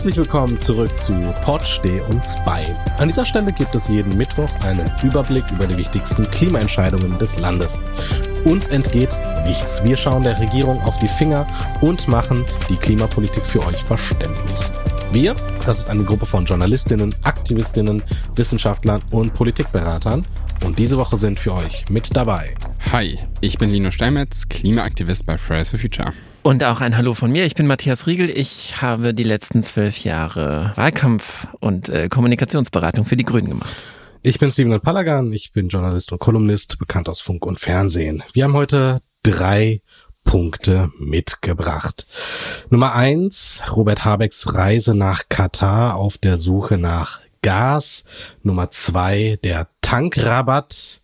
Herzlich willkommen zurück zu Pod, Steh und Spy. An dieser Stelle gibt es jeden Mittwoch einen Überblick über die wichtigsten Klimaentscheidungen des Landes. Uns entgeht nichts. Wir schauen der Regierung auf die Finger und machen die Klimapolitik für euch verständlich. Wir, das ist eine Gruppe von Journalistinnen, Aktivistinnen, Wissenschaftlern und Politikberatern. Und diese Woche sind für euch mit dabei. Hi, ich bin Lino Steinmetz, Klimaaktivist bei Fridays for Future. Und auch ein Hallo von mir. Ich bin Matthias Riegel. Ich habe die letzten zwölf Jahre Wahlkampf und äh, Kommunikationsberatung für die Grünen gemacht. Ich bin Steven Palagan. Ich bin Journalist und Kolumnist, bekannt aus Funk und Fernsehen. Wir haben heute drei Punkte mitgebracht. Nummer eins, Robert Habecks Reise nach Katar auf der Suche nach Gas. Nummer zwei, der Tankrabatt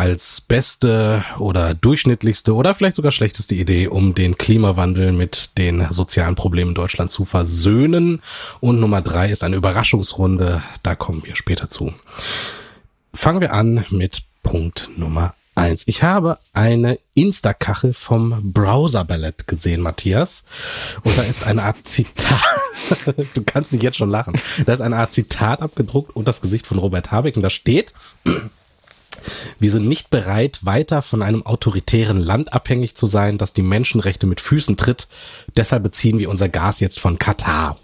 als beste oder durchschnittlichste oder vielleicht sogar schlechteste Idee, um den Klimawandel mit den sozialen Problemen Deutschland zu versöhnen. Und Nummer drei ist eine Überraschungsrunde. Da kommen wir später zu. Fangen wir an mit Punkt Nummer eins. Ich habe eine Insta-Kachel vom Browser Ballett gesehen, Matthias. Und da ist eine Art Zitat. du kannst nicht jetzt schon lachen. Da ist eine Art Zitat abgedruckt und das Gesicht von Robert Habeck und da steht, wir sind nicht bereit, weiter von einem autoritären Land abhängig zu sein, das die Menschenrechte mit Füßen tritt. Deshalb beziehen wir unser Gas jetzt von Katar.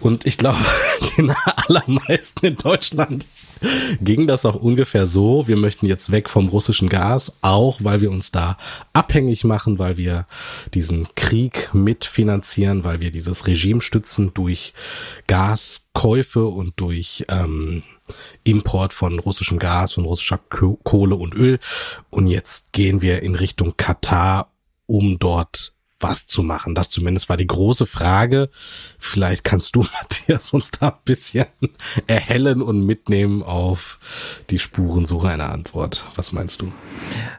Und ich glaube, den allermeisten in Deutschland ging das auch ungefähr so. Wir möchten jetzt weg vom russischen Gas, auch weil wir uns da abhängig machen, weil wir diesen Krieg mitfinanzieren, weil wir dieses Regime stützen durch Gaskäufe und durch ähm, Import von russischem As, von russischer Kohle und Öl. Und jetzt gehen wir in Richtung Katar, um dort was zu machen. Das zumindest war die große Frage. Vielleicht kannst du, Matthias, uns da ein bisschen erhellen und mitnehmen auf die Spurensuche einer Antwort. Was meinst du?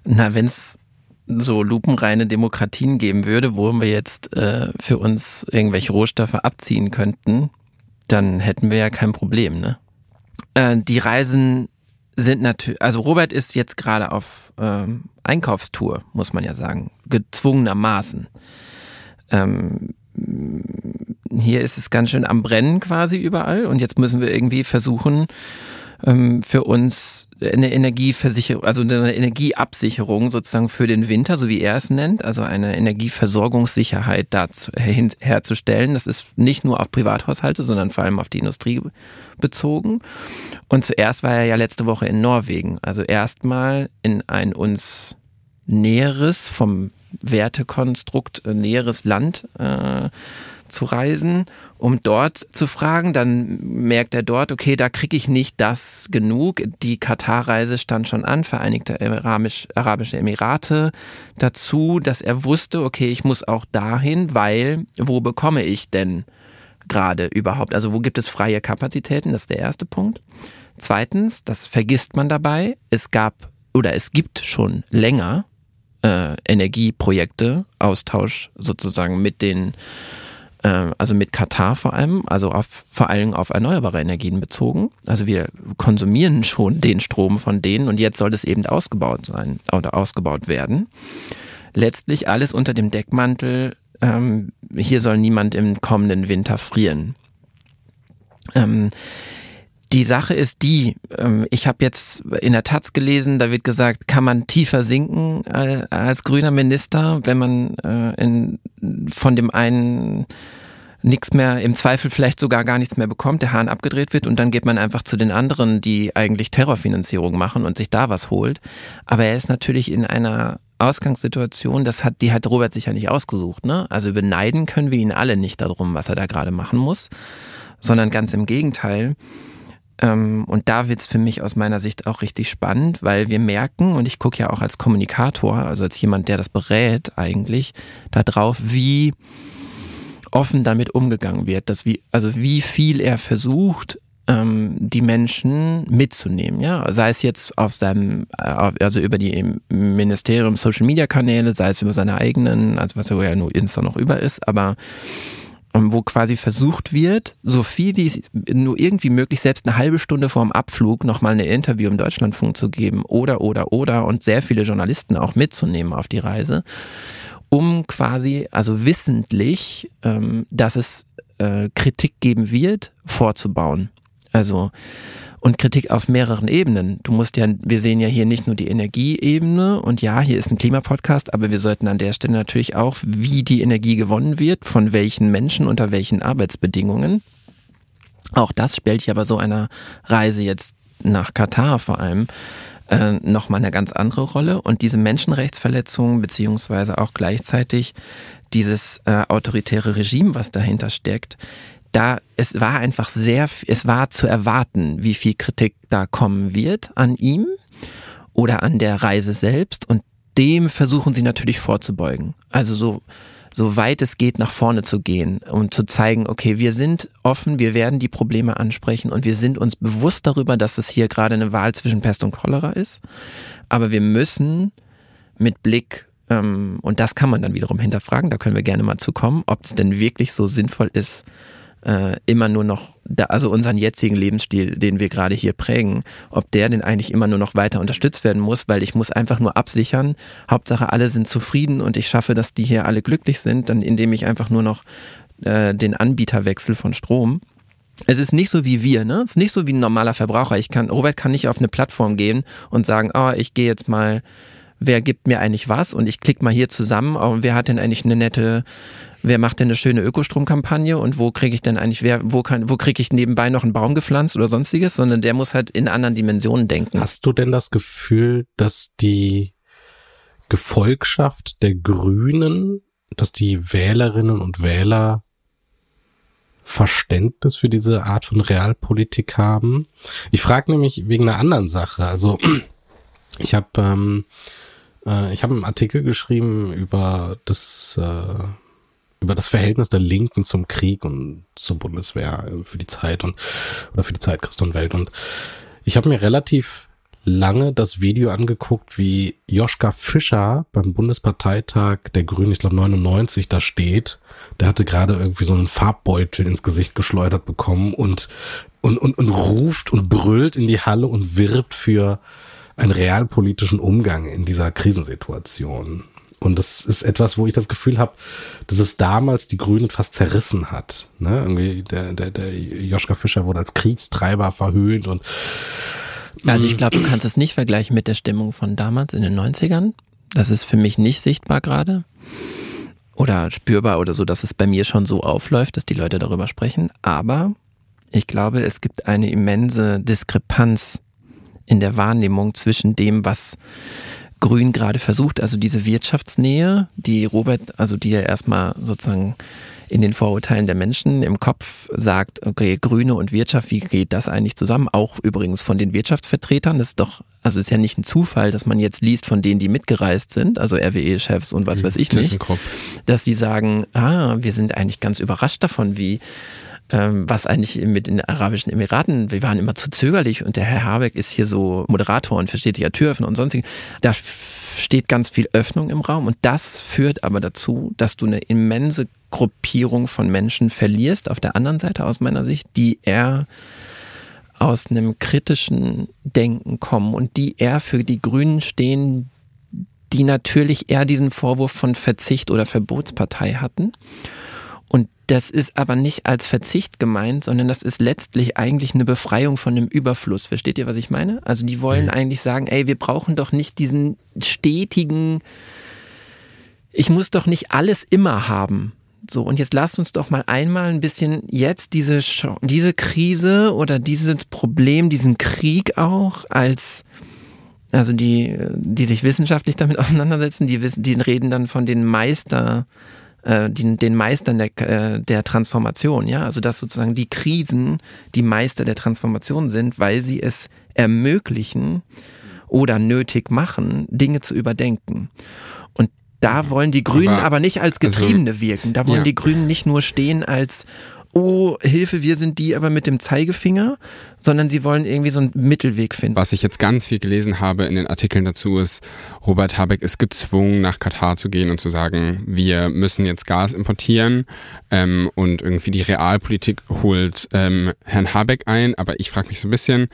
Na, wenn es so lupenreine Demokratien geben würde, wo wir jetzt äh, für uns irgendwelche Rohstoffe abziehen könnten, dann hätten wir ja kein Problem, ne? Äh, die Reisen sind natürlich, also Robert ist jetzt gerade auf ähm, Einkaufstour, muss man ja sagen, gezwungenermaßen. Ähm, hier ist es ganz schön am Brennen quasi überall und jetzt müssen wir irgendwie versuchen, ähm, für uns eine Energieversicherung, also eine Energieabsicherung sozusagen für den Winter, so wie er es nennt, also eine Energieversorgungssicherheit dazu, herzustellen. Das ist nicht nur auf Privathaushalte, sondern vor allem auf die Industrie bezogen. Und zuerst war er ja letzte Woche in Norwegen, also erstmal in ein uns näheres, vom Wertekonstrukt äh, näheres Land äh, zu reisen, um dort zu fragen. Dann merkt er dort, okay, da kriege ich nicht das genug. Die Katar-Reise stand schon an, Vereinigte Arabisch, Arabische Emirate dazu, dass er wusste, okay, ich muss auch dahin, weil wo bekomme ich denn gerade überhaupt? Also wo gibt es freie Kapazitäten? Das ist der erste Punkt. Zweitens, das vergisst man dabei, es gab oder es gibt schon länger äh, Energieprojekte, Austausch sozusagen mit den also mit Katar vor allem, also auf, vor allem auf erneuerbare Energien bezogen. Also wir konsumieren schon den Strom von denen und jetzt soll es eben ausgebaut sein oder ausgebaut werden. Letztlich alles unter dem Deckmantel, ähm, hier soll niemand im kommenden Winter frieren. Ähm, die Sache ist die, ähm, ich habe jetzt in der Taz gelesen, da wird gesagt, kann man tiefer sinken äh, als grüner Minister, wenn man äh, in, von dem einen nichts mehr, im Zweifel vielleicht sogar gar nichts mehr bekommt, der Hahn abgedreht wird und dann geht man einfach zu den anderen, die eigentlich Terrorfinanzierung machen und sich da was holt. Aber er ist natürlich in einer Ausgangssituation, das hat, die hat Robert sicher nicht ausgesucht, ne? Also beneiden können wir ihn alle nicht darum, was er da gerade machen muss, sondern ganz im Gegenteil. Ähm, und da wird's für mich aus meiner Sicht auch richtig spannend, weil wir merken, und ich gucke ja auch als Kommunikator, also als jemand, der das berät eigentlich, da drauf, wie offen damit umgegangen wird, dass wie, also wie viel er versucht, ähm, die Menschen mitzunehmen, ja, sei es jetzt auf seinem, äh, also über die Ministerium Social Media Kanäle, sei es über seine eigenen, also was er ja nur Insta noch über ist, aber wo quasi versucht wird, so viel wie nur irgendwie möglich, selbst eine halbe Stunde vorm Abflug nochmal ein Interview im Deutschlandfunk zu geben oder, oder, oder und sehr viele Journalisten auch mitzunehmen auf die Reise, um quasi, also wissentlich, ähm, dass es äh, Kritik geben wird, vorzubauen. Also und Kritik auf mehreren Ebenen. Du musst ja, wir sehen ja hier nicht nur die Energieebene und ja, hier ist ein Klimapodcast, aber wir sollten an der Stelle natürlich auch, wie die Energie gewonnen wird, von welchen Menschen, unter welchen Arbeitsbedingungen. Auch das spielt ja bei so einer Reise jetzt nach Katar vor allem äh, nochmal eine ganz andere Rolle. Und diese Menschenrechtsverletzungen beziehungsweise auch gleichzeitig dieses äh, autoritäre Regime, was dahinter steckt, da es war einfach sehr, es war zu erwarten, wie viel Kritik da kommen wird an ihm oder an der Reise selbst und dem versuchen sie natürlich vorzubeugen. Also so, so weit es geht, nach vorne zu gehen und zu zeigen, okay, wir sind offen, wir werden die Probleme ansprechen und wir sind uns bewusst darüber, dass es hier gerade eine Wahl zwischen Pest und Cholera ist. Aber wir müssen mit Blick ähm, und das kann man dann wiederum hinterfragen, da können wir gerne mal zu kommen, ob es denn wirklich so sinnvoll ist, äh, immer nur noch, da, also unseren jetzigen Lebensstil, den wir gerade hier prägen, ob der denn eigentlich immer nur noch weiter unterstützt werden muss, weil ich muss einfach nur absichern, Hauptsache alle sind zufrieden und ich schaffe, dass die hier alle glücklich sind, dann indem ich einfach nur noch äh, den Anbieter wechsel von Strom. Es ist nicht so wie wir, ne? Es ist nicht so wie ein normaler Verbraucher. Ich kann, Robert kann nicht auf eine Plattform gehen und sagen, oh, ich gehe jetzt mal wer gibt mir eigentlich was und ich klicke mal hier zusammen, und wer hat denn eigentlich eine nette wer macht denn eine schöne Ökostromkampagne und wo kriege ich denn eigentlich, wer, wo kann, wo kriege ich nebenbei noch einen Baum gepflanzt oder sonstiges, sondern der muss halt in anderen Dimensionen denken. Hast du denn das Gefühl, dass die Gefolgschaft der Grünen, dass die Wählerinnen und Wähler Verständnis für diese Art von Realpolitik haben? Ich frage nämlich wegen einer anderen Sache. Also ich habe ähm, äh, ich habe einen Artikel geschrieben über das äh, über das Verhältnis der Linken zum Krieg und zur Bundeswehr für die Zeit und oder für die Zeit Christ und Welt. Und ich habe mir relativ lange das Video angeguckt, wie Joschka Fischer beim Bundesparteitag der Grünen, ich glaube 99, da steht. Der hatte gerade irgendwie so einen Farbbeutel ins Gesicht geschleudert bekommen und, und, und, und ruft und brüllt in die Halle und wirbt für einen realpolitischen Umgang in dieser Krisensituation. Und das ist etwas, wo ich das Gefühl habe, dass es damals die Grünen fast zerrissen hat. Ne? Irgendwie der, der, der Joschka Fischer wurde als Kriegstreiber verhöhnt und also ich glaube, du kannst es nicht vergleichen mit der Stimmung von damals in den 90ern. Das ist für mich nicht sichtbar gerade oder spürbar oder so, dass es bei mir schon so aufläuft, dass die Leute darüber sprechen. Aber ich glaube, es gibt eine immense Diskrepanz in der Wahrnehmung zwischen dem, was Grün gerade versucht, also diese Wirtschaftsnähe, die Robert, also die er erstmal sozusagen in den Vorurteilen der Menschen im Kopf sagt, okay, Grüne und Wirtschaft, wie geht das eigentlich zusammen? Auch übrigens von den Wirtschaftsvertretern. Das ist doch, also ist ja nicht ein Zufall, dass man jetzt liest von denen, die mitgereist sind, also RWE-Chefs und was weiß ich nicht, dass die sagen, ah, wir sind eigentlich ganz überrascht davon, wie ähm, was eigentlich mit den Arabischen Emiraten, wir waren immer zu zögerlich und der Herr Habeck ist hier so Moderator und versteht sich ja Türfen und sonstiges. Da steht ganz viel Öffnung im Raum und das führt aber dazu, dass du eine immense Gruppierung von Menschen verlierst, auf der anderen Seite aus meiner Sicht, die eher aus einem kritischen Denken kommen und die eher für die Grünen stehen, die natürlich eher diesen Vorwurf von Verzicht oder Verbotspartei hatten das ist aber nicht als Verzicht gemeint, sondern das ist letztlich eigentlich eine Befreiung von dem Überfluss. Versteht ihr, was ich meine? Also die wollen mhm. eigentlich sagen, ey, wir brauchen doch nicht diesen stetigen, ich muss doch nicht alles immer haben. So, und jetzt lasst uns doch mal einmal ein bisschen jetzt diese, diese Krise oder dieses Problem, diesen Krieg auch als, also die, die sich wissenschaftlich damit auseinandersetzen, die wissen, die reden dann von den Meister, äh, den, den Meistern der, äh, der Transformation, ja, also dass sozusagen die Krisen die Meister der Transformation sind, weil sie es ermöglichen oder nötig machen, Dinge zu überdenken. Und da wollen die Grünen aber, aber nicht als also Getriebene also, wirken. Da wollen ja. die Grünen nicht nur stehen als oh, Hilfe, wir sind die aber mit dem Zeigefinger, sondern sie wollen irgendwie so einen Mittelweg finden. Was ich jetzt ganz viel gelesen habe in den Artikeln dazu ist, Robert Habeck ist gezwungen, nach Katar zu gehen und zu sagen, wir müssen jetzt Gas importieren ähm, und irgendwie die Realpolitik holt ähm, Herrn Habeck ein. Aber ich frage mich so ein bisschen,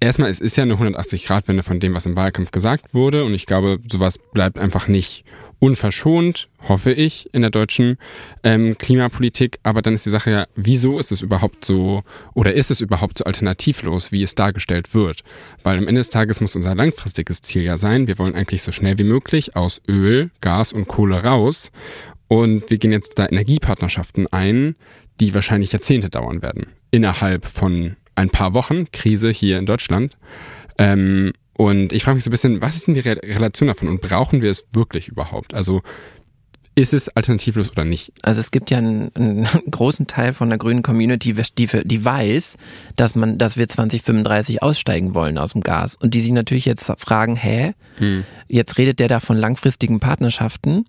erstmal, es ist ja eine 180-Grad-Wende von dem, was im Wahlkampf gesagt wurde und ich glaube, sowas bleibt einfach nicht unverschont, hoffe ich, in der deutschen ähm, Klimapolitik. Aber dann ist die Sache ja, wieso ist es überhaupt so oder ist es überhaupt so alternativlos, wie es dargestellt wird? Weil am Ende des Tages muss unser langfristiges Ziel ja sein, wir wollen eigentlich so schnell wie möglich aus Öl, Gas und Kohle raus. Und wir gehen jetzt da Energiepartnerschaften ein, die wahrscheinlich Jahrzehnte dauern werden. Innerhalb von ein paar Wochen, Krise hier in Deutschland. Ähm, und ich frage mich so ein bisschen, was ist denn die Re Relation davon und brauchen wir es wirklich überhaupt? Also ist es alternativlos oder nicht? Also es gibt ja einen, einen großen Teil von der grünen Community, die, die weiß, dass man, dass wir 2035 aussteigen wollen aus dem Gas und die sich natürlich jetzt fragen, hä, hm. jetzt redet der da von langfristigen Partnerschaften.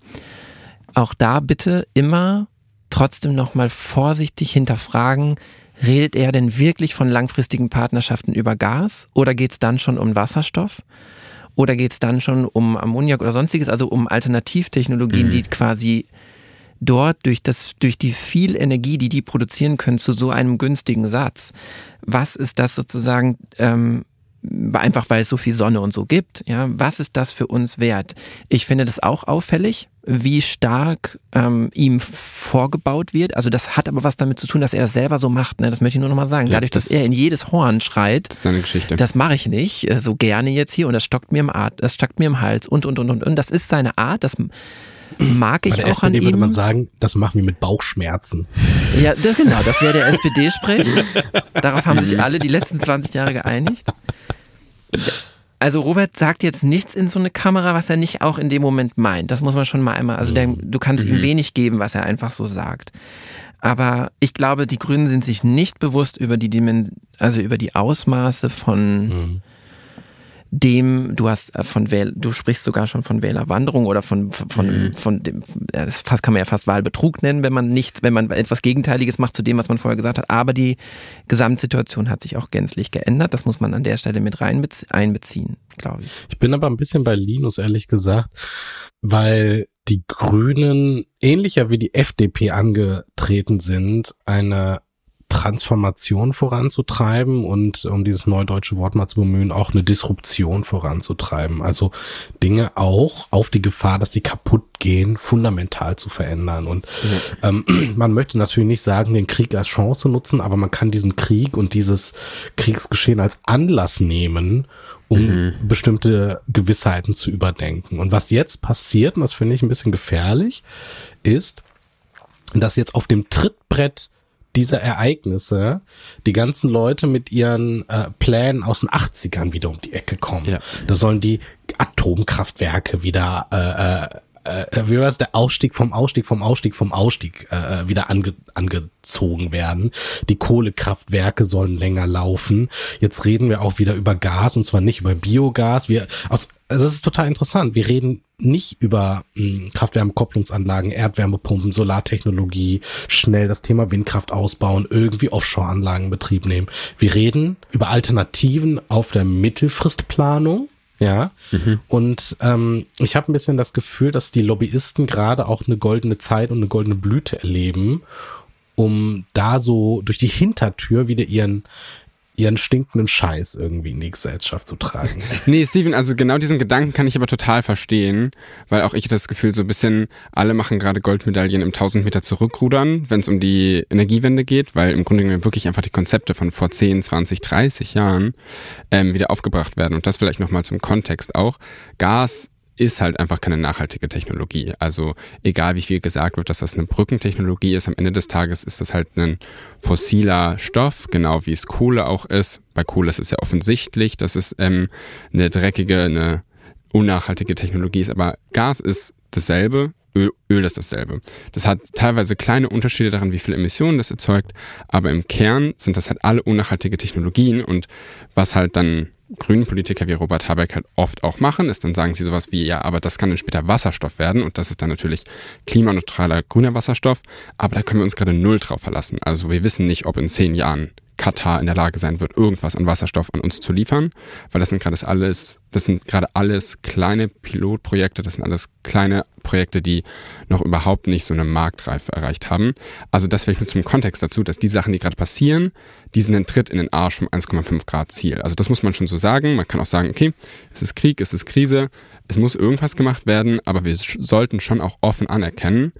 Auch da bitte immer trotzdem nochmal vorsichtig hinterfragen, Redet er denn wirklich von langfristigen Partnerschaften über Gas oder geht es dann schon um Wasserstoff? Oder geht es dann schon um Ammoniak oder sonstiges, also um Alternativtechnologien, mhm. die quasi dort durch, das, durch die viel Energie, die die produzieren können, zu so einem günstigen Satz. Was ist das sozusagen, ähm, einfach weil es so viel Sonne und so gibt. Ja, was ist das für uns wert? Ich finde das auch auffällig, wie stark ähm, ihm vorgebaut wird. Also das hat aber was damit zu tun, dass er es selber so macht. Ne? Das möchte ich nur noch mal sagen. Ja, Dadurch, das, dass er in jedes Horn schreit, das ist seine Geschichte. Das mache ich nicht äh, so gerne jetzt hier und das stockt mir im Art, das stockt mir im Hals und und und und und. Das ist seine Art. Das mag ich Bei der auch SPD an ihm. würde man sagen, das machen wir mit Bauchschmerzen. Ja, das, genau, das wäre der SPD-Sprech. Darauf haben sich alle die letzten 20 Jahre geeinigt. Also Robert sagt jetzt nichts in so eine Kamera, was er nicht auch in dem Moment meint. Das muss man schon mal einmal, also der, du kannst mhm. ihm wenig geben, was er einfach so sagt. Aber ich glaube, die Grünen sind sich nicht bewusst über die Dimen also über die Ausmaße von mhm dem, du hast äh, von Wähl, du sprichst sogar schon von Wählerwanderung oder von, von, mhm. von dem, das kann man ja fast Wahlbetrug nennen, wenn man nicht, wenn man etwas Gegenteiliges macht zu dem, was man vorher gesagt hat. Aber die Gesamtsituation hat sich auch gänzlich geändert. Das muss man an der Stelle mit rein einbeziehen, glaube ich. Ich bin aber ein bisschen bei Linus, ehrlich gesagt, weil die Grünen ähnlicher wie die FDP angetreten sind, eine Transformation voranzutreiben und um dieses neudeutsche Wort mal zu bemühen, auch eine Disruption voranzutreiben. Also Dinge auch auf die Gefahr, dass sie kaputt gehen, fundamental zu verändern. Und ja. ähm, man möchte natürlich nicht sagen, den Krieg als Chance nutzen, aber man kann diesen Krieg und dieses Kriegsgeschehen als Anlass nehmen, um mhm. bestimmte Gewissheiten zu überdenken. Und was jetzt passiert, und das finde ich ein bisschen gefährlich, ist, dass jetzt auf dem Trittbrett dieser Ereignisse die ganzen Leute mit ihren äh, Plänen aus den 80ern wieder um die Ecke kommen. Ja. Da sollen die Atomkraftwerke wieder äh, äh, äh, wie war es, der Ausstieg vom Ausstieg vom Ausstieg vom Ausstieg äh, wieder ange, angezogen werden. Die Kohlekraftwerke sollen länger laufen. Jetzt reden wir auch wieder über Gas und zwar nicht über Biogas. Wir aus also das ist total interessant. Wir reden nicht über mh, hm, Kraft-Wärme-Kopplungsanlagen, Erdwärmepumpen, Solartechnologie, schnell das Thema Windkraft ausbauen, irgendwie Offshore-Anlagen in Betrieb nehmen. Wir reden über Alternativen auf der Mittelfristplanung ja. Mhm. Und ähm, ich habe ein bisschen das Gefühl, dass die Lobbyisten gerade auch eine goldene Zeit und eine goldene Blüte erleben, um da so durch die Hintertür wieder ihren ihren stinkenden Scheiß irgendwie in die Gesellschaft zu tragen. nee, Steven, also genau diesen Gedanken kann ich aber total verstehen, weil auch ich das Gefühl so ein bisschen, alle machen gerade Goldmedaillen im 1000 Meter zurückrudern, wenn es um die Energiewende geht, weil im Grunde genommen wirklich einfach die Konzepte von vor 10, 20, 30 Jahren ähm, wieder aufgebracht werden. Und das vielleicht nochmal zum Kontext auch. Gas ist halt einfach keine nachhaltige Technologie. Also egal wie viel gesagt wird, dass das eine Brückentechnologie ist, am Ende des Tages ist das halt ein fossiler Stoff, genau wie es Kohle auch ist. Bei Kohle ist es ja offensichtlich, dass es ähm, eine dreckige, eine unnachhaltige Technologie ist, aber Gas ist dasselbe, Öl, Öl ist dasselbe. Das hat teilweise kleine Unterschiede daran, wie viele Emissionen das erzeugt, aber im Kern sind das halt alle unnachhaltige Technologien und was halt dann grünen Politiker wie Robert Habeck halt oft auch machen, ist dann sagen sie sowas wie, ja, aber das kann dann später Wasserstoff werden und das ist dann natürlich klimaneutraler grüner Wasserstoff, aber da können wir uns gerade null drauf verlassen. Also wir wissen nicht, ob in zehn Jahren Katar in der Lage sein wird, irgendwas an Wasserstoff an uns zu liefern, weil das sind gerade alles Das sind gerade alles kleine Pilotprojekte, das sind alles kleine Projekte, die noch überhaupt nicht so eine Marktreife erreicht haben. Also das vielleicht nur zum Kontext dazu, dass die Sachen, die gerade passieren, die sind ein Tritt in den Arsch vom 1,5 Grad Ziel. Also das muss man schon so sagen. Man kann auch sagen, okay, es ist Krieg, es ist Krise, es muss irgendwas gemacht werden, aber wir sollten schon auch offen anerkennen,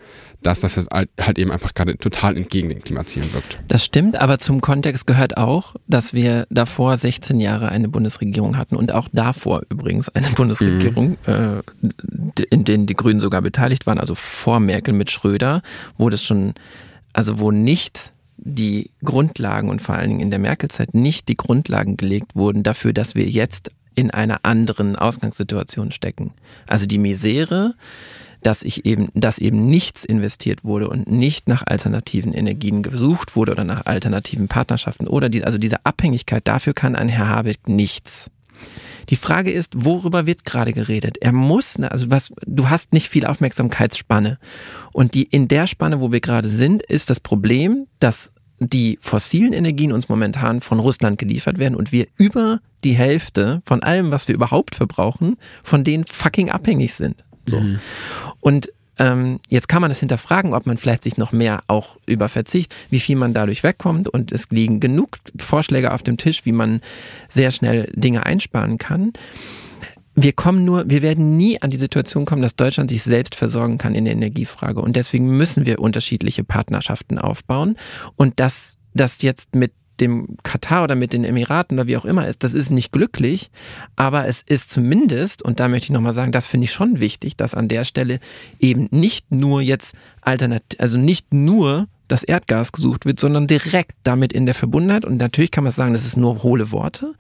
dass das halt, halt eben einfach gerade total entgegen den Klimazielen wirkt. Das stimmt, aber zum Kontext gehört auch, dass wir davor 16 Jahre eine Bundesregierung hatten und auch davor übrigens eine Bundesregierung, mhm. äh, in denen die Grünen sogar beteiligt waren, also vor Merkel mit Schröder, wo das schon, also wo nicht die Grundlagen und vor allen Dingen in der Merkel-Zeit nicht die Grundlagen gelegt wurden dafür, dass wir jetzt in einer anderen Ausgangssituation stecken. Also die Misere, dass ich eben, dass eben nichts investiert wurde und nicht nach alternativen Energien gesucht wurde oder nach alternativen Partnerschaften oder die, also diese Abhängigkeit, dafür kann ein Herr Habeck nichts. Die Frage ist, worüber wird gerade geredet? Er muss, ne, also was, du hast nicht viel Aufmerksamkeitsspanne. Und die, in der Spanne, wo wir gerade sind, ist das Problem, dass die fossilen Energien uns momentan von Russland geliefert werden und wir über die Hälfte von allem, was wir überhaupt verbrauchen, von denen fucking abhängig sind. So. Mhm. Und ähm, jetzt kann man das hinterfragen, ob man vielleicht sich noch mehr auch über Verzicht, wie viel man dadurch wegkommt. Und es liegen genug Vorschläge auf dem Tisch, wie man sehr schnell Dinge einsparen kann. Wir kommen nur, wir werden nie an die Situation kommen, dass Deutschland sich selbst versorgen kann in der Energiefrage. Und deswegen müssen wir unterschiedliche Partnerschaften aufbauen. Und das, das jetzt mit dem Katar oder mit den Emiraten oder wie auch immer ist, das ist nicht glücklich, aber es ist zumindest, und da möchte ich nochmal sagen, das finde ich schon wichtig, dass an der Stelle eben nicht nur jetzt alternativ, also nicht nur das Erdgas gesucht wird, sondern direkt damit in der Verbundenheit. Und natürlich kann man sagen, das ist nur hohle Worte.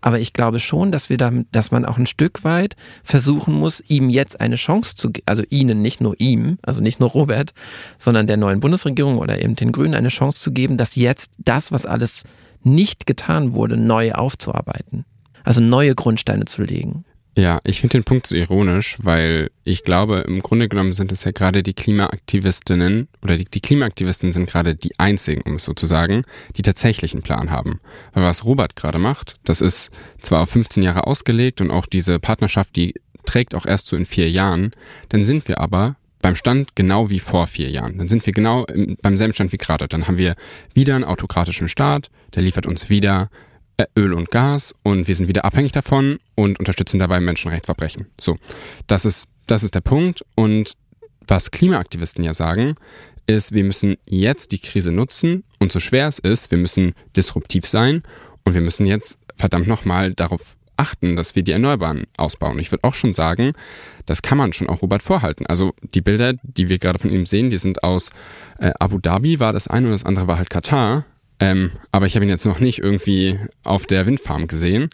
Aber ich glaube schon, dass wir damit, dass man auch ein Stück weit versuchen muss, ihm jetzt eine Chance zu geben, also ihnen, nicht nur ihm, also nicht nur Robert, sondern der neuen Bundesregierung oder eben den Grünen eine Chance zu geben, dass jetzt das, was alles nicht getan wurde, neu aufzuarbeiten. Also neue Grundsteine zu legen. Ja, ich finde den Punkt so ironisch, weil ich glaube, im Grunde genommen sind es ja gerade die Klimaaktivistinnen oder die, die Klimaaktivisten sind gerade die einzigen, um es so zu sagen, die tatsächlich einen Plan haben. Weil was Robert gerade macht, das ist zwar auf 15 Jahre ausgelegt und auch diese Partnerschaft, die trägt auch erst so in vier Jahren, dann sind wir aber beim Stand genau wie vor vier Jahren. Dann sind wir genau beim selben Stand wie gerade. Dann haben wir wieder einen autokratischen Staat, der liefert uns wieder Öl und Gas und wir sind wieder abhängig davon und unterstützen dabei Menschenrechtsverbrechen. So, das ist, das ist der Punkt. Und was Klimaaktivisten ja sagen, ist, wir müssen jetzt die Krise nutzen und so schwer es ist, wir müssen disruptiv sein und wir müssen jetzt verdammt nochmal darauf achten, dass wir die Erneuerbaren ausbauen. Ich würde auch schon sagen, das kann man schon auch Robert vorhalten. Also die Bilder, die wir gerade von ihm sehen, die sind aus äh, Abu Dhabi war das eine und das andere war halt Katar. Ähm, aber ich habe ihn jetzt noch nicht irgendwie auf der Windfarm gesehen.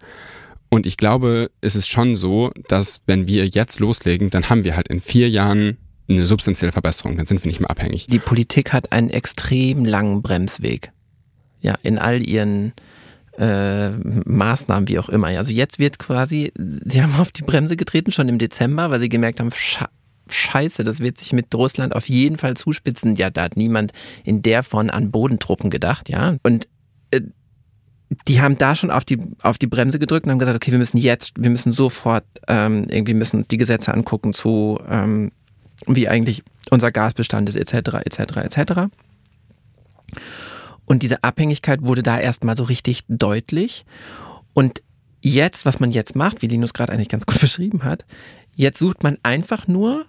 Und ich glaube, es ist schon so, dass wenn wir jetzt loslegen, dann haben wir halt in vier Jahren eine substanzielle Verbesserung. Dann sind wir nicht mehr abhängig. Die Politik hat einen extrem langen Bremsweg. Ja, in all ihren äh, Maßnahmen, wie auch immer. Also jetzt wird quasi, sie haben auf die Bremse getreten, schon im Dezember, weil sie gemerkt haben, scheiße, das wird sich mit Russland auf jeden Fall zuspitzen. Ja, da hat niemand in der von an Bodentruppen gedacht, ja. Und äh, die haben da schon auf die, auf die Bremse gedrückt und haben gesagt, okay, wir müssen jetzt, wir müssen sofort ähm, irgendwie müssen uns die Gesetze angucken zu, ähm, wie eigentlich unser Gasbestand ist, etc., etc., etc. Und diese Abhängigkeit wurde da erstmal so richtig deutlich. Und jetzt, was man jetzt macht, wie Linus gerade eigentlich ganz gut beschrieben hat, jetzt sucht man einfach nur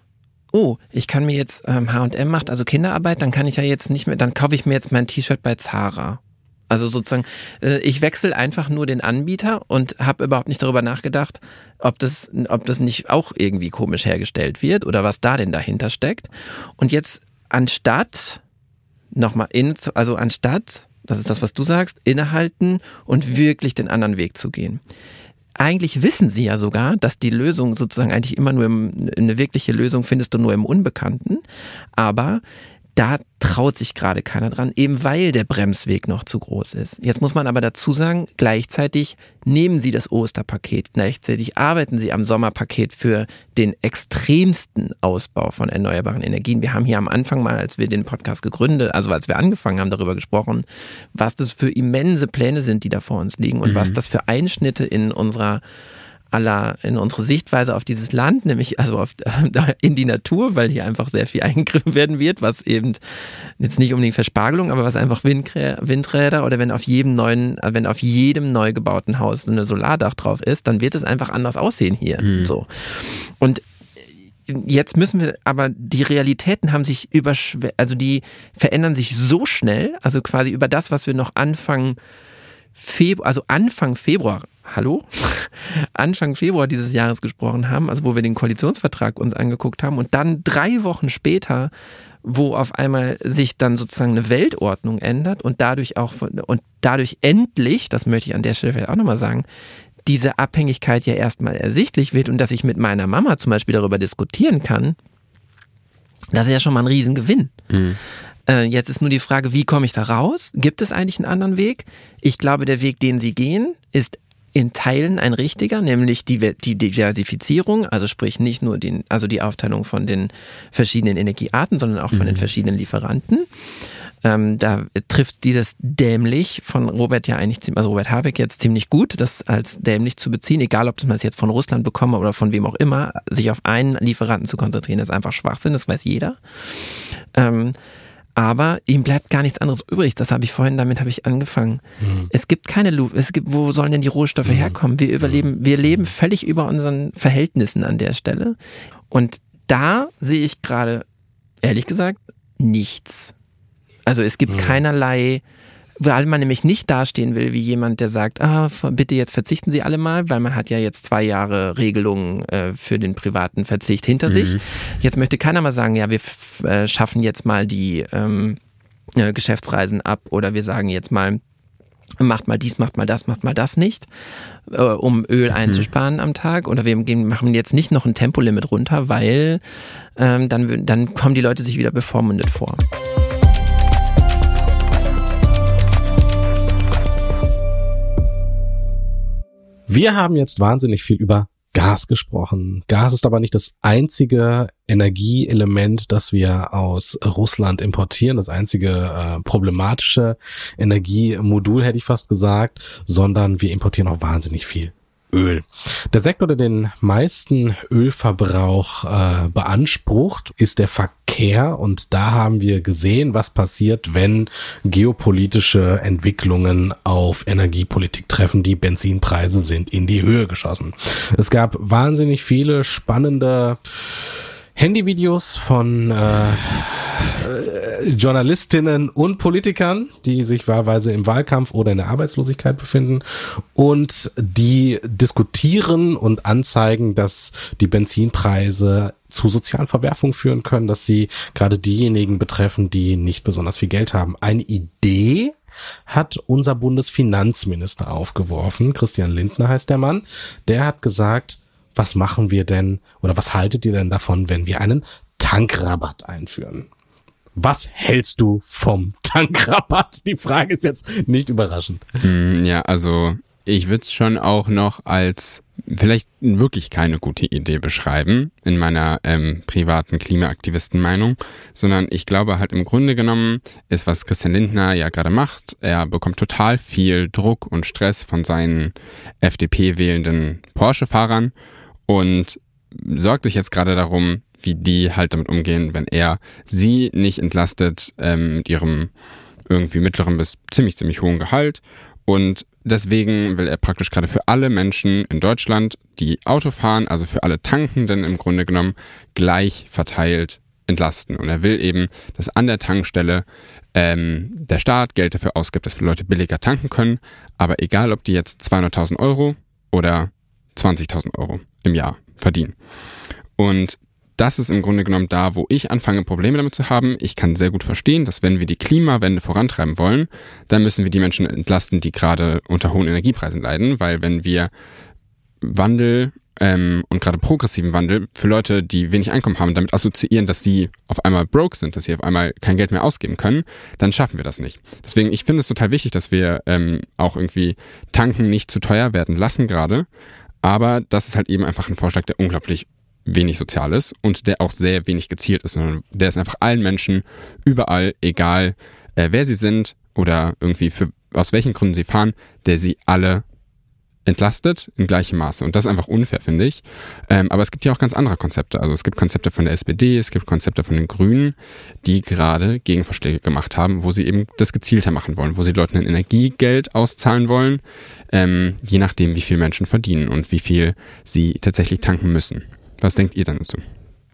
oh, ich kann mir jetzt ähm, H&M macht also Kinderarbeit, dann kann ich ja jetzt nicht mehr, dann kaufe ich mir jetzt mein T-Shirt bei Zara. Also sozusagen, äh, ich wechsle einfach nur den Anbieter und habe überhaupt nicht darüber nachgedacht, ob das, ob das nicht auch irgendwie komisch hergestellt wird oder was da denn dahinter steckt. Und jetzt anstatt nochmal in, also anstatt, das ist das, was du sagst, innehalten und wirklich den anderen Weg zu gehen eigentlich wissen sie ja sogar, dass die Lösung sozusagen eigentlich immer nur im, eine wirkliche Lösung findest du nur im Unbekannten. Aber da traut sich gerade keiner dran, eben weil der Bremsweg noch zu groß ist. Jetzt muss man aber dazu sagen, gleichzeitig nehmen Sie das Osterpaket, gleichzeitig arbeiten Sie am Sommerpaket für den extremsten Ausbau von erneuerbaren Energien. Wir haben hier am Anfang mal, als wir den Podcast gegründet, also als wir angefangen haben, darüber gesprochen, was das für immense Pläne sind, die da vor uns liegen und mhm. was das für Einschnitte in unserer aller, in unsere Sichtweise auf dieses Land, nämlich also auf, in die Natur, weil hier einfach sehr viel eingegriffen werden wird, was eben jetzt nicht unbedingt Verspargelung, aber was einfach Windrä Windräder oder wenn auf jedem neuen, wenn auf jedem neu gebauten Haus so eine Solardach drauf ist, dann wird es einfach anders aussehen hier. Mhm. So. Und jetzt müssen wir, aber die Realitäten haben sich überschw, also die verändern sich so schnell, also quasi über das, was wir noch Anfang Februar, also Anfang Februar, hallo? Anfang Februar dieses Jahres gesprochen haben, also wo wir den Koalitionsvertrag uns angeguckt haben und dann drei Wochen später, wo auf einmal sich dann sozusagen eine Weltordnung ändert und dadurch auch, und dadurch endlich, das möchte ich an der Stelle vielleicht auch nochmal sagen, diese Abhängigkeit ja erstmal ersichtlich wird und dass ich mit meiner Mama zum Beispiel darüber diskutieren kann, das ist ja schon mal ein Riesengewinn. Mhm. Äh, jetzt ist nur die Frage, wie komme ich da raus? Gibt es eigentlich einen anderen Weg? Ich glaube, der Weg, den Sie gehen, ist in Teilen ein richtiger, nämlich die, die Diversifizierung, also sprich nicht nur den, also die Aufteilung von den verschiedenen Energiearten, sondern auch von mhm. den verschiedenen Lieferanten. Ähm, da trifft dieses dämlich von Robert ja eigentlich, also Robert Habeck jetzt ziemlich gut, das als dämlich zu beziehen, egal ob man es jetzt von Russland bekomme oder von wem auch immer, sich auf einen Lieferanten zu konzentrieren, ist einfach Schwachsinn, das weiß jeder. Ähm, aber ihm bleibt gar nichts anderes übrig. Das habe ich vorhin, damit habe ich angefangen. Mhm. Es gibt keine Loop. Es gibt, wo sollen denn die Rohstoffe mhm. herkommen? Wir überleben, wir leben völlig über unseren Verhältnissen an der Stelle. Und da sehe ich gerade, ehrlich gesagt, nichts. Also es gibt mhm. keinerlei, weil man nämlich nicht dastehen will wie jemand, der sagt, ah, bitte jetzt verzichten Sie alle mal, weil man hat ja jetzt zwei Jahre Regelungen äh, für den privaten Verzicht hinter mhm. sich. Jetzt möchte keiner mal sagen, ja, wir äh, schaffen jetzt mal die ähm, äh, Geschäftsreisen ab oder wir sagen jetzt mal, macht mal dies, macht mal das, macht mal das nicht, äh, um Öl mhm. einzusparen am Tag. Oder wir machen jetzt nicht noch ein Tempolimit runter, weil ähm, dann, dann kommen die Leute sich wieder bevormundet vor. Wir haben jetzt wahnsinnig viel über Gas gesprochen. Gas ist aber nicht das einzige Energieelement, das wir aus Russland importieren, das einzige äh, problematische Energiemodul, hätte ich fast gesagt, sondern wir importieren auch wahnsinnig viel Öl. Der Sektor, der den meisten Ölverbrauch äh, beansprucht, ist der Verkehr. Und da haben wir gesehen, was passiert, wenn geopolitische Entwicklungen auf Energiepolitik treffen. Die Benzinpreise sind in die Höhe geschossen. Es gab wahnsinnig viele spannende Handyvideos von äh, äh, Journalistinnen und Politikern, die sich wahlweise im Wahlkampf oder in der Arbeitslosigkeit befinden und die diskutieren und anzeigen, dass die Benzinpreise zu sozialen Verwerfungen führen können, dass sie gerade diejenigen betreffen, die nicht besonders viel Geld haben. Eine Idee hat unser Bundesfinanzminister aufgeworfen. Christian Lindner heißt der Mann. Der hat gesagt, was machen wir denn oder was haltet ihr denn davon, wenn wir einen Tankrabatt einführen? Was hältst du vom Tankrabatt? Die Frage ist jetzt nicht überraschend. Mm, ja, also ich würde es schon auch noch als vielleicht wirklich keine gute Idee beschreiben in meiner ähm, privaten Klimaaktivistenmeinung, sondern ich glaube halt im Grunde genommen ist, was Christian Lindner ja gerade macht, er bekommt total viel Druck und Stress von seinen FDP-wählenden Porsche-Fahrern und sorgt sich jetzt gerade darum, wie die halt damit umgehen, wenn er sie nicht entlastet ähm, mit ihrem irgendwie mittleren bis ziemlich, ziemlich hohen Gehalt. Und deswegen will er praktisch gerade für alle Menschen in Deutschland, die Auto fahren, also für alle Tankenden im Grunde genommen, gleich verteilt entlasten. Und er will eben, dass an der Tankstelle ähm, der Staat Geld dafür ausgibt, dass Leute billiger tanken können. Aber egal, ob die jetzt 200.000 Euro oder 20.000 Euro im Jahr verdienen. Und das ist im Grunde genommen da, wo ich anfange, Probleme damit zu haben. Ich kann sehr gut verstehen, dass wenn wir die Klimawende vorantreiben wollen, dann müssen wir die Menschen entlasten, die gerade unter hohen Energiepreisen leiden, weil wenn wir Wandel ähm, und gerade progressiven Wandel für Leute, die wenig Einkommen haben, damit assoziieren, dass sie auf einmal broke sind, dass sie auf einmal kein Geld mehr ausgeben können, dann schaffen wir das nicht. Deswegen, ich finde es total wichtig, dass wir ähm, auch irgendwie tanken nicht zu teuer werden lassen gerade, aber das ist halt eben einfach ein Vorschlag, der unglaublich wenig sozial ist und der auch sehr wenig gezielt ist, sondern der ist einfach allen Menschen überall, egal äh, wer sie sind oder irgendwie für aus welchen Gründen sie fahren, der sie alle entlastet in gleichem Maße. Und das ist einfach unfair, finde ich. Ähm, aber es gibt ja auch ganz andere Konzepte. Also es gibt Konzepte von der SPD, es gibt Konzepte von den Grünen, die gerade Gegenvorschläge gemacht haben, wo sie eben das gezielter machen wollen, wo sie Leuten ein Energiegeld auszahlen wollen, ähm, je nachdem, wie viel Menschen verdienen und wie viel sie tatsächlich tanken müssen. Was denkt ihr dann dazu?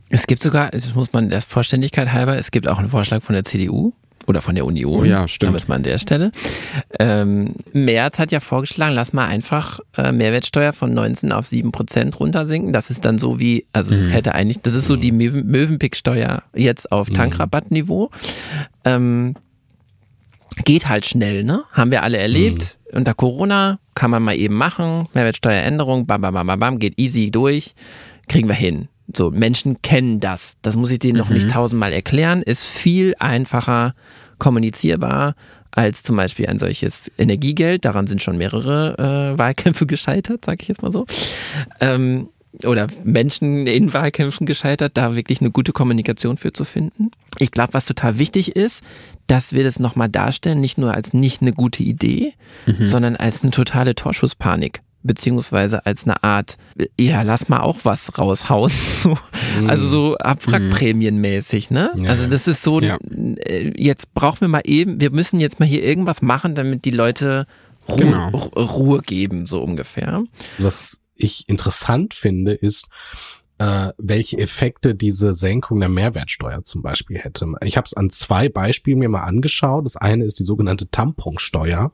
Es gibt sogar, das muss man der Vollständigkeit halber, es gibt auch einen Vorschlag von der CDU, oder von der Union. Oh ja, stimmt. Damals mal an der Stelle. Ähm, Merz hat ja vorgeschlagen, lass mal einfach äh, Mehrwertsteuer von 19 auf 7 Prozent runtersinken. Das ist dann so wie, also das Mhm. hätte eigentlich, das ist so die Möwen, Möwenpick-Steuer jetzt auf Tankrabattniveau. Ähm, geht halt schnell, ne? Haben wir alle erlebt. Unter Corona kann man mal eben machen. Mehrwertsteueränderung, bam, bam, bam, bam, bam, geht easy durch. Kriegen wir hin. So, Menschen kennen das. Das muss ich denen noch nicht tausendmal erklären. Ist viel einfacher kommunizierbar als zum Beispiel ein solches Energiegeld. Daran sind schon mehrere äh, Wahlkämpfe gescheitert, sage ich jetzt mal so. Ähm, oder Menschen in Wahlkämpfen gescheitert, da wirklich eine gute Kommunikation für zu finden. Ich glaube, was total wichtig ist, dass wir das nochmal darstellen, nicht nur als nicht eine gute Idee, sondern als eine totale Torschusspanik. Beziehungsweise als eine Art, ja, lass mal auch was raushauen. So, Also so Abwrackprämienmäßig, ne? Ja, also das ist so, Ja. äh, jetzt brauchen wir mal eben, wir müssen jetzt mal hier irgendwas machen, damit die Leute Ruhe, Genau. Ru- Ruhe geben, so ungefähr. Was ich interessant finde, ist, äh, welche Effekte diese Senkung der Mehrwertsteuer zum Beispiel hätte. Ich habe es an zwei Beispielen mir mal angeschaut. Das eine ist die sogenannte Tamponsteuer,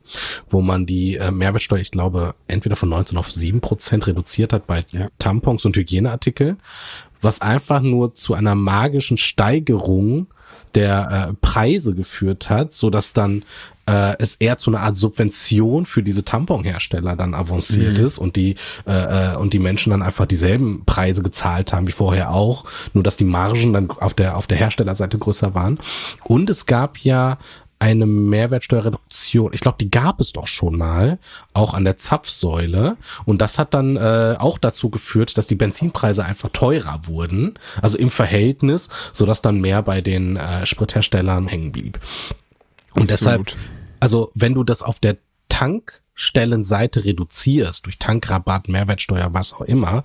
wo man die äh, Mehrwertsteuer, ich glaube, entweder von 19 auf 7 Prozent reduziert hat bei Ja. Tampons und Hygieneartikel, was einfach nur zu einer magischen Steigerung der äh, Preise geführt hat, so dass dann äh, es eher zu einer Art Subvention für diese Tamponhersteller dann avanciert ist und die äh, äh, und die Menschen dann einfach dieselben Preise gezahlt haben wie vorher auch, nur dass die Margen dann auf der auf der Herstellerseite größer waren. Und es gab ja eine Mehrwertsteuerreduktion. Ich glaube, die gab es doch schon mal, auch an der Zapfsäule. Und das hat dann äh, auch dazu geführt, dass die Benzinpreise einfach teurer wurden, also im Verhältnis, so dass dann mehr bei den äh, Spritherstellern hängen blieb. Und deshalb, also wenn du das auf der Tankstellenseite reduzierst, durch Tankrabatt, Mehrwertsteuer, was auch immer,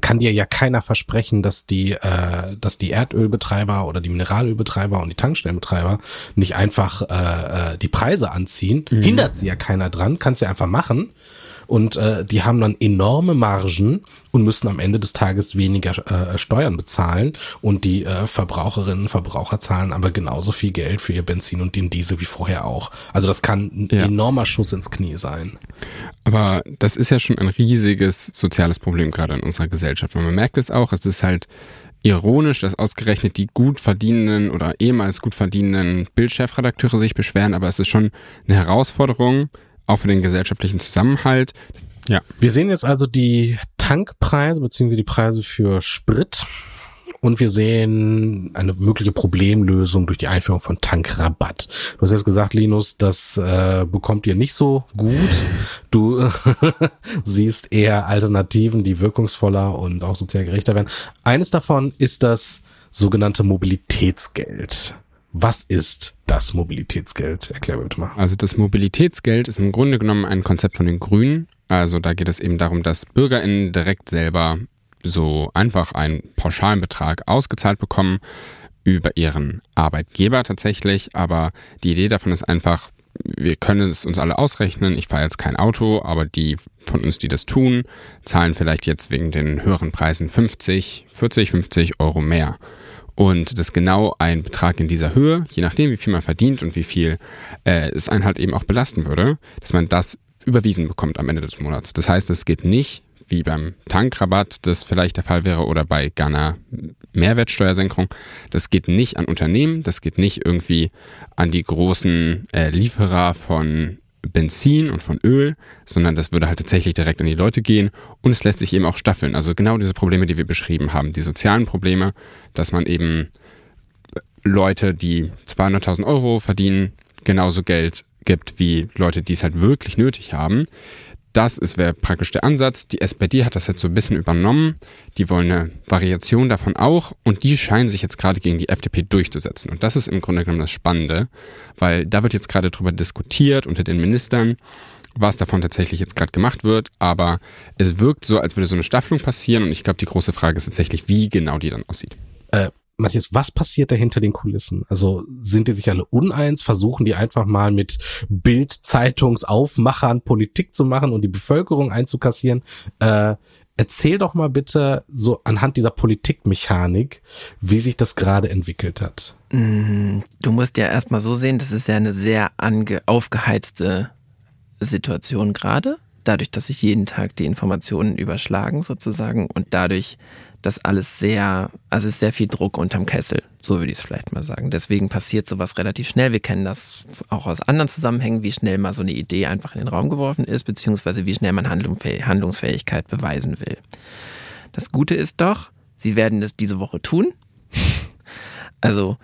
kann dir ja keiner versprechen, dass die, äh, dass die Erdölbetreiber oder die Mineralölbetreiber und die Tankstellenbetreiber nicht einfach äh, äh, die Preise anziehen. Hindert sie ja keiner dran, kannst ja einfach machen. Und äh, die haben dann enorme Margen und müssen am Ende des Tages weniger äh, Steuern bezahlen. Und die äh, Verbraucherinnen und Verbraucher zahlen aber genauso viel Geld für ihr Benzin und den Diesel wie vorher auch. Also das kann ein Ja. enormer Schuss ins Knie sein. Aber das ist ja schon ein riesiges soziales Problem gerade in unserer Gesellschaft. Und man merkt es auch, es ist halt ironisch, dass ausgerechnet die gut verdienenden oder ehemals gut verdienenden Bildchefredakteure sich beschweren, aber es ist schon eine Herausforderung, auch für den gesellschaftlichen Zusammenhalt. Ja, Wir sehen jetzt also die Tankpreise beziehungsweise die Preise für Sprit und wir sehen eine mögliche Problemlösung durch die Einführung von Tankrabatt. Du hast jetzt gesagt, Linus, das äh, bekommt ihr nicht so gut. Du siehst eher Alternativen, die wirkungsvoller und auch sozial gerechter werden. Eines davon ist das sogenannte Mobilitätsgeld. Was ist das Mobilitätsgeld? Erklär mir bitte mal. Also das Mobilitätsgeld ist im Grunde genommen ein Konzept von den Grünen. Also da geht es eben darum, dass BürgerInnen direkt selber so einfach einen pauschalen Betrag ausgezahlt bekommen über ihren Arbeitgeber tatsächlich. Aber die Idee davon ist einfach, wir können es uns alle ausrechnen. Ich fahre jetzt kein Auto, aber die von uns, die das tun, zahlen vielleicht jetzt wegen den höheren Preisen 50, 40, 50 Euro mehr. Und das ist genau ein Betrag in dieser Höhe, je nachdem, wie viel man verdient und wie viel äh, es einen halt eben auch belasten würde, dass man das überwiesen bekommt am Ende des Monats. Das heißt, es geht nicht, wie beim Tankrabatt das vielleicht der Fall wäre oder bei einer Mehrwertsteuersenkung, das geht nicht an Unternehmen, das geht nicht irgendwie an die großen äh, Lieferer von Benzin und von Öl, sondern das würde halt tatsächlich direkt an die Leute gehen und es lässt sich eben auch staffeln. Also genau diese Probleme, die wir beschrieben haben, die sozialen Probleme, dass man eben Leute, die 200.000 Euro verdienen, genauso Geld gibt wie Leute, die es halt wirklich nötig haben. Das ist praktisch der Ansatz. Die SPD hat das jetzt so ein bisschen übernommen. Die wollen eine Variation davon auch und die scheinen sich jetzt gerade gegen die FDP durchzusetzen. Und das ist im Grunde genommen das Spannende, weil da wird jetzt gerade drüber diskutiert unter den Ministern, was davon tatsächlich jetzt gerade gemacht wird, aber es wirkt so, als würde so eine Staffelung passieren und ich glaube, die große Frage ist tatsächlich, wie genau die dann aussieht. Äh, Matthias, was passiert da hinter den Kulissen? Also sind die sich alle uneins? Versuchen die einfach mal mit Bild-Zeitungsaufmachern Politik zu machen und die Bevölkerung einzukassieren? Äh, erzähl doch mal bitte so anhand dieser Politikmechanik, wie sich das gerade entwickelt hat. Mm, du musst ja erstmal so sehen, das ist ja eine sehr aufgeheizte Situation gerade. Dadurch, dass sich jeden Tag die Informationen überschlagen sozusagen und dadurch das alles sehr, also ist sehr viel Druck unterm Kessel, so würde ich es vielleicht mal sagen. Deswegen passiert sowas relativ schnell. Wir kennen das auch aus anderen Zusammenhängen, wie schnell mal so eine Idee einfach in den Raum geworfen ist, beziehungsweise wie schnell man Handlungsfähigkeit beweisen will. Das Gute ist doch, sie werden das diese Woche tun. also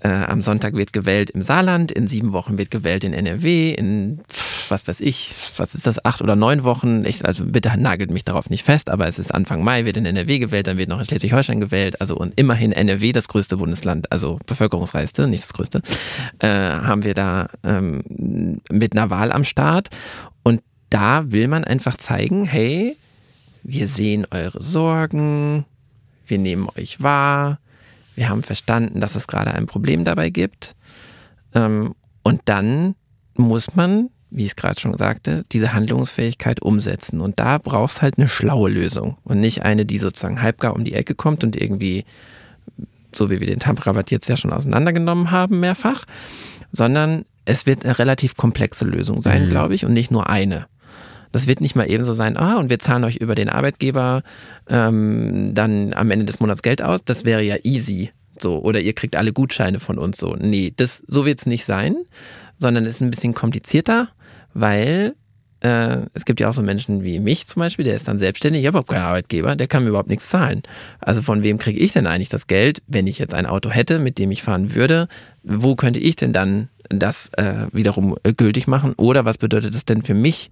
äh, am Sonntag wird gewählt im Saarland, in sieben Wochen wird gewählt in NRW, in was weiß ich, was ist das, acht oder neun Wochen. Ich, also bitte nagelt mich darauf nicht fest, aber es ist Anfang Mai, wird in NRW gewählt, dann wird noch in Schleswig-Holstein gewählt. Also und immerhin NRW, das größte Bundesland, also bevölkerungsreichste, nicht das größte, äh, haben wir da ähm, mit einer Wahl am Start. Und da will man einfach zeigen, hey, wir sehen eure Sorgen, wir nehmen euch wahr, wir haben verstanden, dass es gerade ein Problem dabei gibt. Ähm, und dann muss man, wie ich es gerade schon sagte, diese Handlungsfähigkeit umsetzen. Und da brauchst halt eine schlaue Lösung und nicht eine, die sozusagen halbgar um die Ecke kommt und irgendwie, so wie wir den Tamprabat jetzt ja schon auseinandergenommen haben, mehrfach, sondern es wird eine relativ komplexe Lösung sein, mhm. glaube ich, und nicht nur eine. Das wird nicht mal eben so sein, ah, und wir zahlen euch über den Arbeitgeber ähm, dann am Ende des Monats Geld aus. Das wäre ja easy. So, oder ihr kriegt alle Gutscheine von uns so. Nee, das, so wird es nicht sein, sondern es ist ein bisschen komplizierter, weil äh, es gibt ja auch so Menschen wie mich zum Beispiel, der ist dann selbstständig, ich habe überhaupt keinen Arbeitgeber, der kann mir überhaupt nichts zahlen. Also von wem kriege ich denn eigentlich das Geld, wenn ich jetzt ein Auto hätte, mit dem ich fahren würde? Wo könnte ich denn dann das äh, wiederum gültig machen? Oder was bedeutet das denn für mich?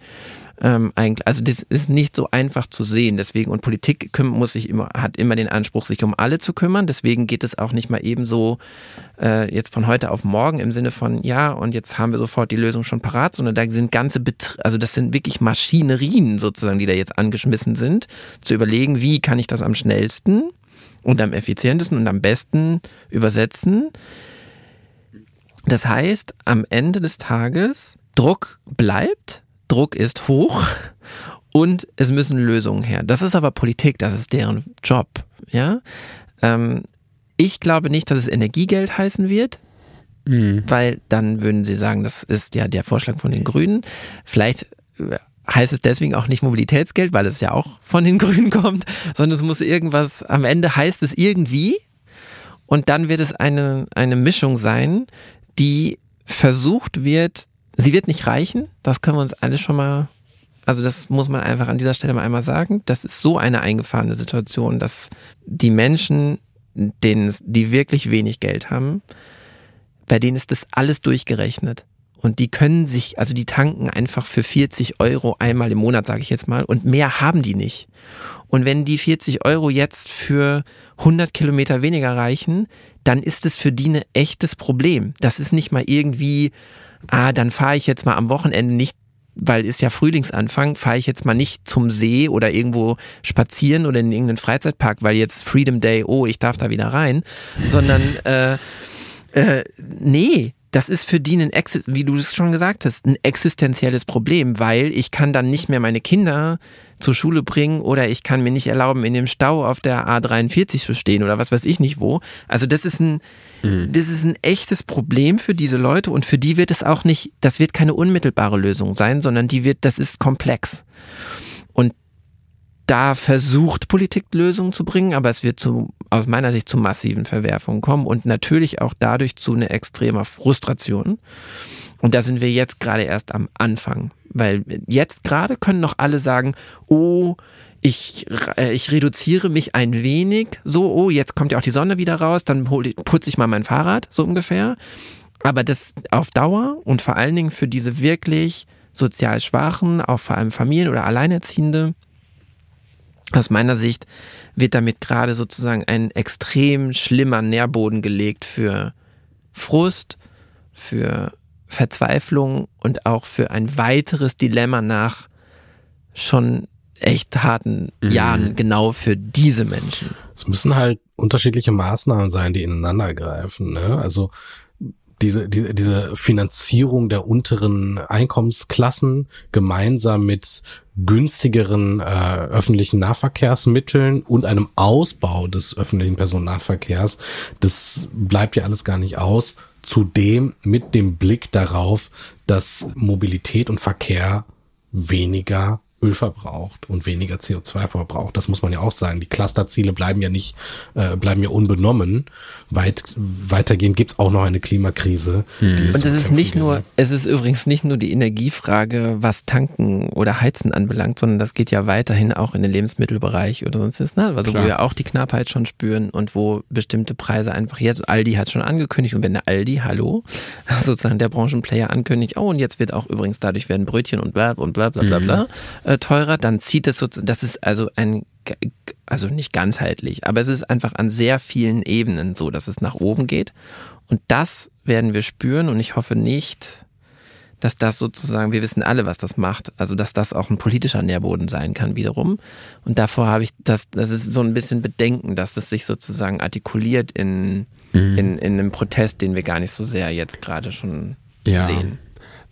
Ähm, eigentlich, also das ist nicht so einfach zu sehen. Deswegen, und Politik muss sich immer, hat immer den Anspruch, sich um alle zu kümmern. Deswegen geht es auch nicht mal eben so äh, jetzt von heute auf morgen im Sinne von, ja, und jetzt haben wir sofort die Lösung schon parat, sondern da sind ganze, Bet also das sind wirklich Maschinerien sozusagen, die da jetzt angeschmissen sind, zu überlegen, wie kann ich das am schnellsten und am effizientesten und am besten übersetzen. Das heißt, am Ende des Tages, Druck bleibt, Druck ist hoch und es müssen Lösungen her. Das ist aber Politik, das ist deren Job. Ja, ähm, ich glaube nicht, dass es Energiegeld heißen wird, mhm. weil dann würden sie sagen, das ist ja der Vorschlag von den Grünen. Vielleicht äh, heißt es deswegen auch nicht Mobilitätsgeld, weil es ja auch von den Grünen kommt, sondern es muss irgendwas, am Ende heißt es irgendwie und dann wird es eine, eine Mischung sein, die versucht wird, Sie wird nicht reichen, das können wir uns alle schon mal, also das muss man einfach an dieser Stelle mal einmal sagen. Das ist so eine eingefahrene Situation, dass die Menschen, denen, die wirklich wenig Geld haben, bei denen ist das alles durchgerechnet. Und die können sich, also die tanken einfach für 40 Euro einmal im Monat, sage ich jetzt mal, und mehr haben die nicht. Und wenn die 40 Euro jetzt für 100 Kilometer weniger reichen, dann ist es für die ein echtes Problem. Das ist nicht mal irgendwie, ah, dann fahre ich jetzt mal am Wochenende nicht weil ist ja Frühlingsanfang, fahre ich jetzt mal nicht zum See oder irgendwo spazieren oder in irgendeinen Freizeitpark, weil jetzt Freedom Day, oh, ich darf da wieder rein, sondern äh, äh, nee, das ist für die ein, wie du es schon gesagt hast, ein existenzielles Problem, weil ich kann dann nicht mehr meine Kinder zur Schule bringen oder ich kann mir nicht erlauben, in dem Stau auf der A43 zu stehen oder was weiß ich nicht wo. Also das ist ein, mhm. das ist ein echtes Problem für diese Leute und für die wird es auch nicht, das wird keine unmittelbare Lösung sein, sondern die wird, das ist komplex. Und da versucht Politik Lösungen zu bringen, aber es wird zu, aus meiner Sicht zu massiven Verwerfungen kommen und natürlich auch dadurch zu einer extremer Frustration. Und da sind wir jetzt gerade erst am Anfang. Weil jetzt gerade können noch alle sagen, oh, ich, äh, ich reduziere mich ein wenig, so, oh, jetzt kommt ja auch die Sonne wieder raus, dann putze ich mal mein Fahrrad, so ungefähr. Aber das auf Dauer und vor allen Dingen für diese wirklich sozial Schwachen, auch vor allem Familien oder Alleinerziehende, aus meiner Sicht wird damit gerade sozusagen ein extrem schlimmer Nährboden gelegt für Frust, für Verzweiflung und auch für ein weiteres Dilemma nach schon echt harten mhm. Jahren genau für diese Menschen. Es müssen halt unterschiedliche Maßnahmen sein, die ineinander greifen. Ne? Also diese, diese, diese Finanzierung der unteren Einkommensklassen gemeinsam mit günstigeren äh, öffentlichen Nahverkehrsmitteln und einem Ausbau des öffentlichen Personennahverkehrs, das bleibt ja alles gar nicht aus. Zudem mit dem Blick darauf, dass Mobilität und Verkehr weniger Öl verbraucht und weniger CO2 verbraucht. Das muss man ja auch sagen. Die Clusterziele bleiben ja nicht, äh, bleiben ja unbenommen. Weit, weitergehend gibt's auch noch eine Klimakrise. Hm. und es ist nicht nur, es ist übrigens nicht nur die Energiefrage, was Tanken oder Heizen anbelangt, sondern das geht ja weiterhin auch in den Lebensmittelbereich oder sonst ist, ne? Also Klar. wo wir auch die Knappheit schon spüren und wo bestimmte Preise einfach jetzt, Aldi hat schon angekündigt und wenn der Aldi, hallo, sozusagen der Branchenplayer ankündigt, oh und jetzt wird auch übrigens dadurch werden Brötchen und bla und bla bla bla bla. Mhm äh, teurer, dann zieht es so, das ist also ein, also nicht ganzheitlich, aber es ist einfach an sehr vielen Ebenen so, dass es nach oben geht. Und das werden wir spüren und ich hoffe nicht, dass das sozusagen, wir wissen alle, was das macht, also dass das auch ein politischer Nährboden sein kann wiederum. Und davor habe ich, das, das ist so ein bisschen Bedenken, dass das sich sozusagen artikuliert in, mhm. in, in einem Protest, den wir gar nicht so sehr jetzt gerade schon ja. sehen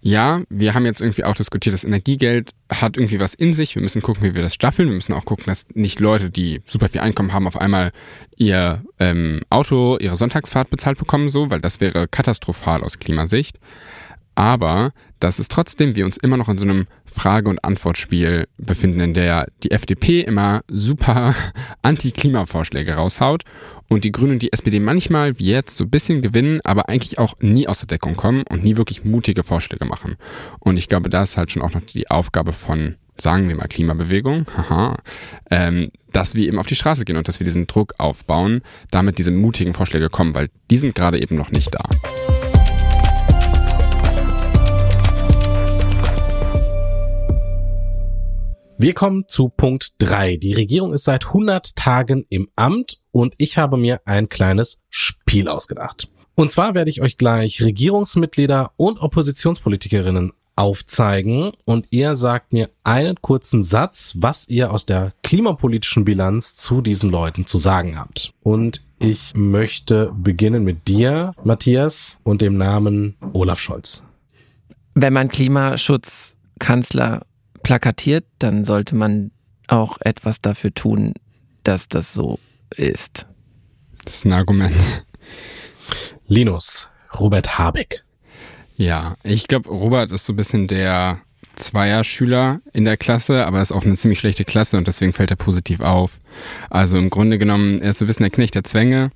ja, wir haben jetzt irgendwie auch diskutiert, das Energiegeld hat irgendwie was in sich. Wir müssen gucken, wie wir das staffeln. Wir müssen auch gucken, dass nicht Leute, die super viel Einkommen haben, auf einmal ihr ähm, Auto, ihre Sonntagsfahrt bezahlt bekommen, so, weil das wäre katastrophal aus Klimasicht aber dass es trotzdem wir uns immer noch in so einem Frage- und Antwortspiel befinden, in der die FDP immer super Anti-Klimavorschläge raushaut und die Grünen und die SPD manchmal wie jetzt so ein bisschen gewinnen, aber eigentlich auch nie aus der Deckung kommen und nie wirklich mutige Vorschläge machen. Und ich glaube, da ist halt schon auch noch die Aufgabe von sagen wir mal Klimabewegung, haha, ähm, dass wir eben auf die Straße gehen und dass wir diesen Druck aufbauen, damit diese mutigen Vorschläge kommen, weil die sind gerade eben noch nicht da. Wir kommen zu Punkt drei. Die Regierung ist seit 100 Tagen im Amt und ich habe mir ein kleines Spiel ausgedacht. Und zwar werde ich euch gleich Regierungsmitglieder und Oppositionspolitikerinnen aufzeigen und ihr sagt mir einen kurzen Satz, was ihr aus der klimapolitischen Bilanz zu diesen Leuten zu sagen habt. Und ich möchte beginnen mit dir, Matthias, und dem Namen Olaf Scholz. Wenn man Klimaschutzkanzler plakatiert, dann sollte man auch etwas dafür tun, dass das so ist. Das ist ein Argument. Linus, Robert Habeck. Ja, ich glaube, Robert ist so ein bisschen der Zweier-Schüler in der Klasse, aber ist auch eine ziemlich schlechte Klasse und deswegen fällt er positiv auf. Also im Grunde genommen, er ist so ein bisschen der Knecht der Zwänge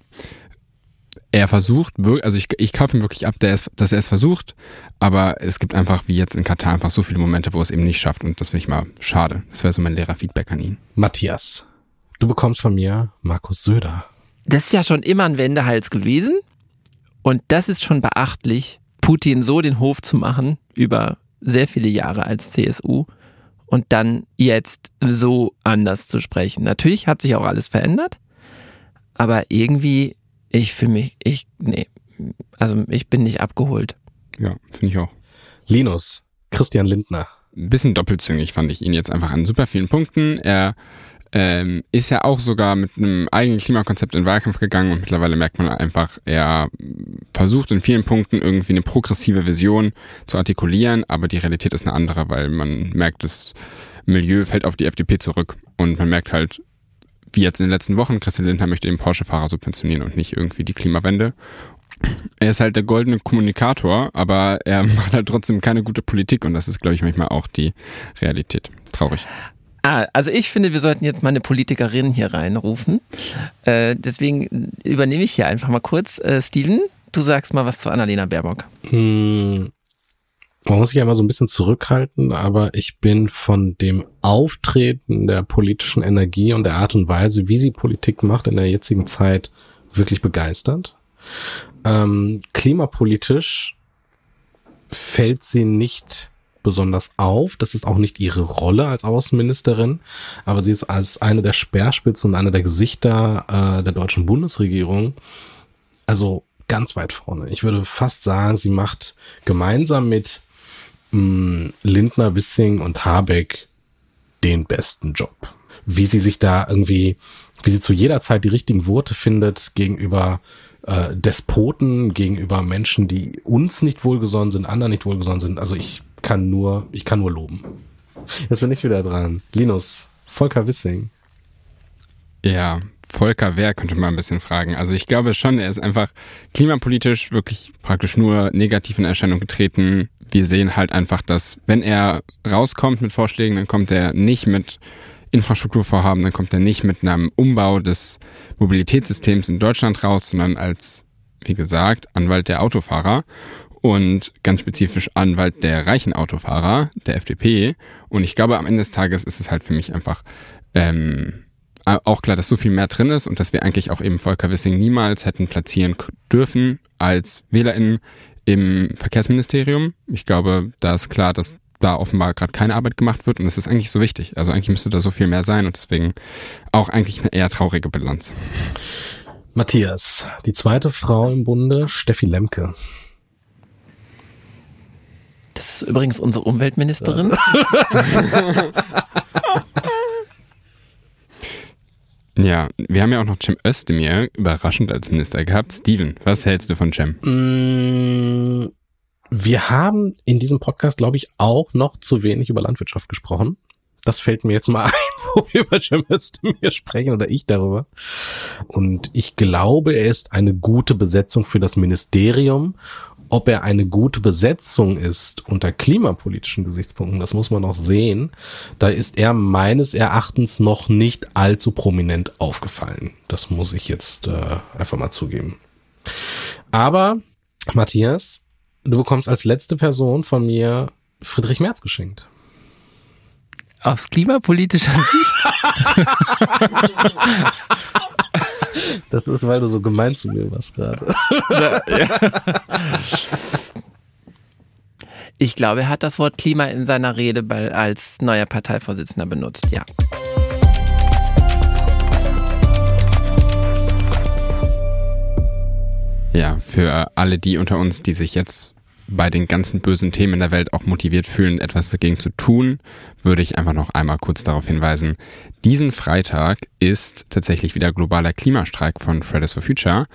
er versucht, also ich, ich kaufe ihm wirklich ab, dass er es versucht, aber es gibt einfach, wie jetzt in Katar, einfach so viele Momente, wo er es eben nicht schafft und das finde ich mal schade. Das wäre so mein Lehrerfeedback an ihn. Matthias, du bekommst von mir Markus Söder. Das ist ja schon immer ein Wendehals gewesen und das ist schon beachtlich, Putin so den Hof zu machen über sehr viele Jahre als CSU und dann jetzt so anders zu sprechen. Natürlich hat sich auch alles verändert, aber irgendwie ich für mich, ich, nee, also ich bin nicht abgeholt. Ja, finde ich auch. Linus, Christian Lindner. Ein bisschen doppelzüngig fand ich ihn jetzt einfach an super vielen Punkten. Er ähm, ist ja auch sogar mit einem eigenen Klimakonzept in den Wahlkampf gegangen und mittlerweile merkt man einfach, er versucht in vielen Punkten irgendwie eine progressive Vision zu artikulieren, aber die Realität ist eine andere, weil man merkt, das Milieu fällt auf die FDP zurück und man merkt halt, wie jetzt in den letzten Wochen, Christian Lindner möchte den Porsche-Fahrer subventionieren und nicht irgendwie die Klimawende. Er ist halt der goldene Kommunikator, aber er macht halt trotzdem keine gute Politik und das ist, glaube ich, manchmal auch die Realität. Traurig. Ah, also ich finde, wir sollten jetzt mal eine Politikerin hier reinrufen. Äh, deswegen übernehme ich hier einfach mal kurz. Äh, Steven, du sagst mal was zu Annalena Baerbock. Hm, man muss sich ja immer so ein bisschen zurückhalten, aber ich bin von dem Auftreten der politischen Energie und der Art und Weise, wie sie Politik macht in der jetzigen Zeit, wirklich begeistert. Ähm, klimapolitisch fällt sie nicht besonders auf. Das ist auch nicht ihre Rolle als Außenministerin, aber sie ist als eine der Speerspitzen und eine der Gesichter äh, der deutschen Bundesregierung. Also ganz weit vorne. Ich würde fast sagen, sie macht gemeinsam mit mh, mm, Lindner, Wissing und Habeck den besten Job. Wie sie sich da irgendwie, wie sie zu jeder Zeit die richtigen Worte findet gegenüber äh, Despoten, gegenüber Menschen, die uns nicht wohlgesonnen sind, anderen nicht wohlgesonnen sind. Also ich kann nur, ich kann nur loben. Jetzt bin ich wieder dran. Linus, Volker Wissing. Ja, Volker Wer könnte man ein bisschen fragen. Also ich glaube schon, er ist einfach klimapolitisch wirklich praktisch nur negativ in Erscheinung getreten. Wir sehen halt einfach, dass wenn er rauskommt mit Vorschlägen, dann kommt er nicht mit Infrastrukturvorhaben, dann kommt er nicht mit einem Umbau des Mobilitätssystems in Deutschland raus, sondern als, wie gesagt, Anwalt der Autofahrer und ganz spezifisch Anwalt der reichen Autofahrer, der FDP. Und ich glaube, am Ende des Tages ist es halt für mich einfach ähm, auch klar, dass so viel mehr drin ist und dass wir eigentlich auch eben Volker Wissing niemals hätten platzieren dürfen als WählerInnen im Verkehrsministerium. Ich glaube, da ist klar, dass da offenbar gerade keine Arbeit gemacht wird und das ist eigentlich so wichtig. Also eigentlich müsste da so viel mehr sein und deswegen auch eigentlich eine eher traurige Bilanz. Matthias, die zweite Frau im Bunde, Steffi Lemke. Das ist übrigens unsere Umweltministerin. Ja, wir haben ja auch noch Cem Özdemir überraschend als Minister gehabt. Steven, was hältst du von Cem? Mm, wir haben in diesem Podcast, glaube ich, auch noch zu wenig über Landwirtschaft gesprochen. Das fällt mir jetzt mal ein, wo wir über Cem Özdemir sprechen oder ich darüber. Und ich glaube, er ist eine gute Besetzung für das Ministerium ob er eine gute Besetzung ist unter klimapolitischen Gesichtspunkten, das muss man noch sehen. Da ist er meines Erachtens noch nicht allzu prominent aufgefallen. Das muss ich jetzt äh, einfach mal zugeben. Aber, Matthias, du bekommst als letzte Person von mir Friedrich Merz geschenkt. Aus klimapolitischer Sicht? Das ist, weil du so gemein zu mir warst gerade. Ich glaube, er hat das Wort Klima in seiner Rede als neuer Parteivorsitzender benutzt, ja. Ja, für alle die unter uns, die sich jetzt bei den ganzen bösen Themen in der Welt auch motiviert fühlen, etwas dagegen zu tun, würde ich einfach noch einmal kurz darauf hinweisen. Diesen Freitag ist tatsächlich wieder globaler Klimastreik von Fridays for Future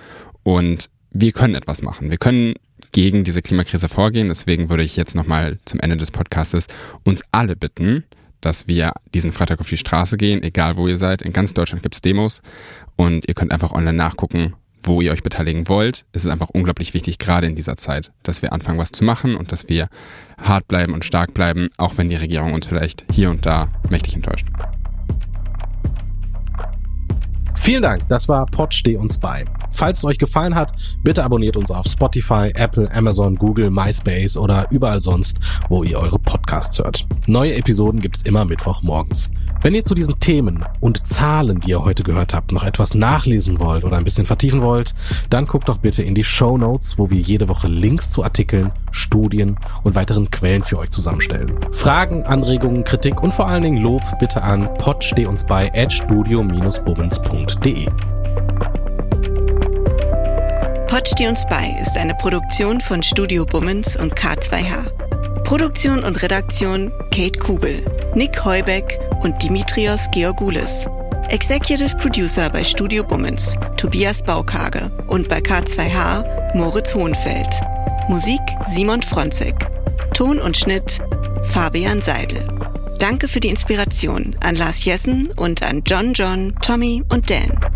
und wir können etwas machen. Wir können gegen diese Klimakrise vorgehen. Deswegen würde ich jetzt nochmal zum Ende des Podcastes uns alle bitten, dass wir diesen Freitag auf die Straße gehen, egal wo ihr seid. In ganz Deutschland gibt es Demos und ihr könnt einfach online nachgucken, wo ihr euch beteiligen wollt. Es ist einfach unglaublich wichtig, gerade in dieser Zeit, dass wir anfangen, was zu machen und dass wir hart bleiben und stark bleiben, auch wenn die Regierung uns vielleicht hier und da mächtig enttäuscht. Vielen Dank, das war Pod Steh uns bei. Falls es euch gefallen hat, bitte abonniert uns auf Spotify, Apple, Amazon, Google, MySpace oder überall sonst, wo ihr eure Podcasts hört. Neue Episoden gibt es immer Mittwoch morgens. Wenn ihr zu diesen Themen und Zahlen, die ihr heute gehört habt, noch etwas nachlesen wollt oder ein bisschen vertiefen wollt, dann guckt doch bitte in die Show Notes, wo wir jede Woche Links zu Artikeln, Studien und weiteren Quellen für euch zusammenstellen. Fragen, Anregungen, Kritik und vor allen Dingen Lob bitte an podsteh-uns-bei at studio-bummens.de. Pod steh uns bei ist eine Produktion von Studio Bummens und K2H. Produktion und Redaktion Kate Kubel, Nick Heubeck und Dimitrios Georgoulis. Executive Producer bei Studio Bummens, Tobias Baukage und bei K2H Moritz Hohenfeld. Musik Simon Fronzek. Ton und Schnitt Fabian Seidel. Danke für die Inspiration an Lars Jessen und an John John, Tommy und Dan.